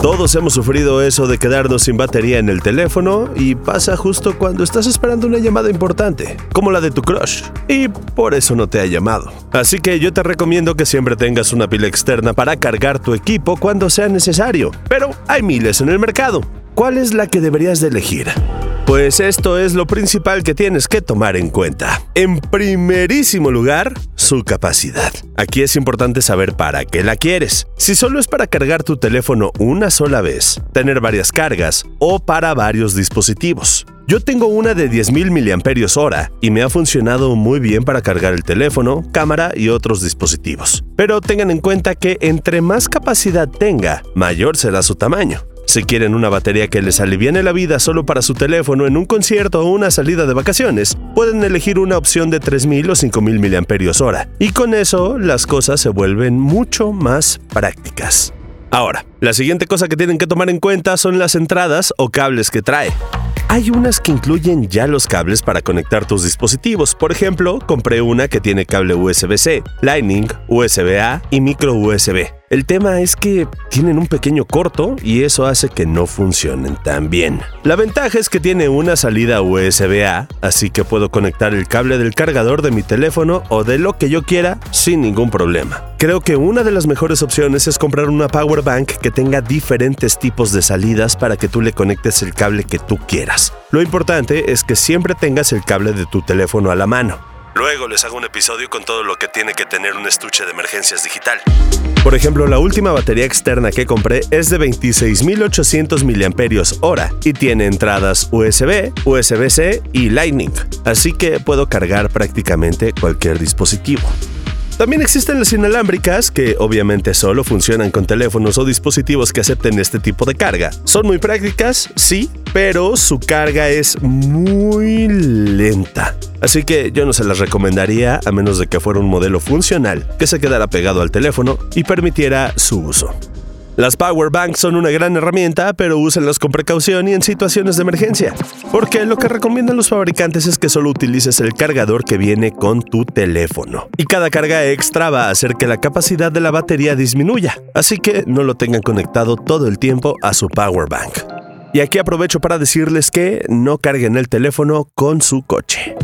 Todos hemos sufrido eso de quedarnos sin batería en el teléfono y pasa justo cuando estás esperando una llamada importante, como la de tu crush, y por eso no te ha llamado. Así que yo te recomiendo que siempre tengas una pila externa para cargar tu equipo cuando sea necesario, pero hay miles en el mercado. ¿Cuál es la que deberías de elegir? Pues esto es lo principal que tienes que tomar en cuenta. En primerísimo lugar, su capacidad. Aquí es importante saber para qué la quieres. Si solo es para cargar tu teléfono una sola vez, tener varias cargas o para varios dispositivos. Yo tengo una de 10.000 mAh y me ha funcionado muy bien para cargar el teléfono, cámara y otros dispositivos. Pero tengan en cuenta que entre más capacidad tenga, mayor será su tamaño. Si quieren una batería que les aliviane la vida solo para su teléfono en un concierto o una salida de vacaciones, pueden elegir una opción de 3000 o 5000 mAh. Y con eso las cosas se vuelven mucho más prácticas. Ahora, la siguiente cosa que tienen que tomar en cuenta son las entradas o cables que trae. Hay unas que incluyen ya los cables para conectar tus dispositivos. Por ejemplo, compré una que tiene cable USB-C, Lightning, USB-A y micro USB. El tema es que tienen un pequeño corto y eso hace que no funcionen tan bien. La ventaja es que tiene una salida USB-A, así que puedo conectar el cable del cargador de mi teléfono o de lo que yo quiera sin ningún problema. Creo que una de las mejores opciones es comprar una power bank que tenga diferentes tipos de salidas para que tú le conectes el cable que tú quieras. Lo importante es que siempre tengas el cable de tu teléfono a la mano. Luego les hago un episodio con todo lo que tiene que tener un estuche de emergencias digital. Por ejemplo, la última batería externa que compré es de 26.800 mAh y tiene entradas USB, USB-C y Lightning, así que puedo cargar prácticamente cualquier dispositivo. También existen las inalámbricas, que obviamente solo funcionan con teléfonos o dispositivos que acepten este tipo de carga. Son muy prácticas, sí, pero su carga es muy lenta. Así que yo no se las recomendaría a menos de que fuera un modelo funcional que se quedara pegado al teléfono y permitiera su uso. Las power banks son una gran herramienta, pero úsenlas con precaución y en situaciones de emergencia, porque lo que recomiendan los fabricantes es que solo utilices el cargador que viene con tu teléfono. Y cada carga extra va a hacer que la capacidad de la batería disminuya, así que no lo tengan conectado todo el tiempo a su power bank. Y aquí aprovecho para decirles que no carguen el teléfono con su coche.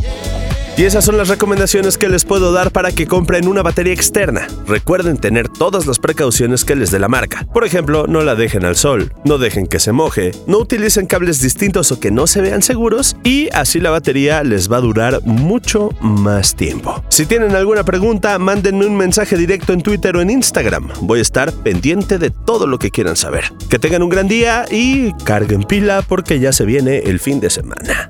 Y esas son las recomendaciones que les puedo dar para que compren una batería externa. Recuerden tener todas las precauciones que les dé la marca. Por ejemplo, no la dejen al sol, no dejen que se moje, no utilicen cables distintos o que no se vean seguros y así la batería les va a durar mucho más tiempo. Si tienen alguna pregunta, mándenme un mensaje directo en Twitter o en Instagram. Voy a estar pendiente de todo lo que quieran saber. Que tengan un gran día y carguen pila porque ya se viene el fin de semana.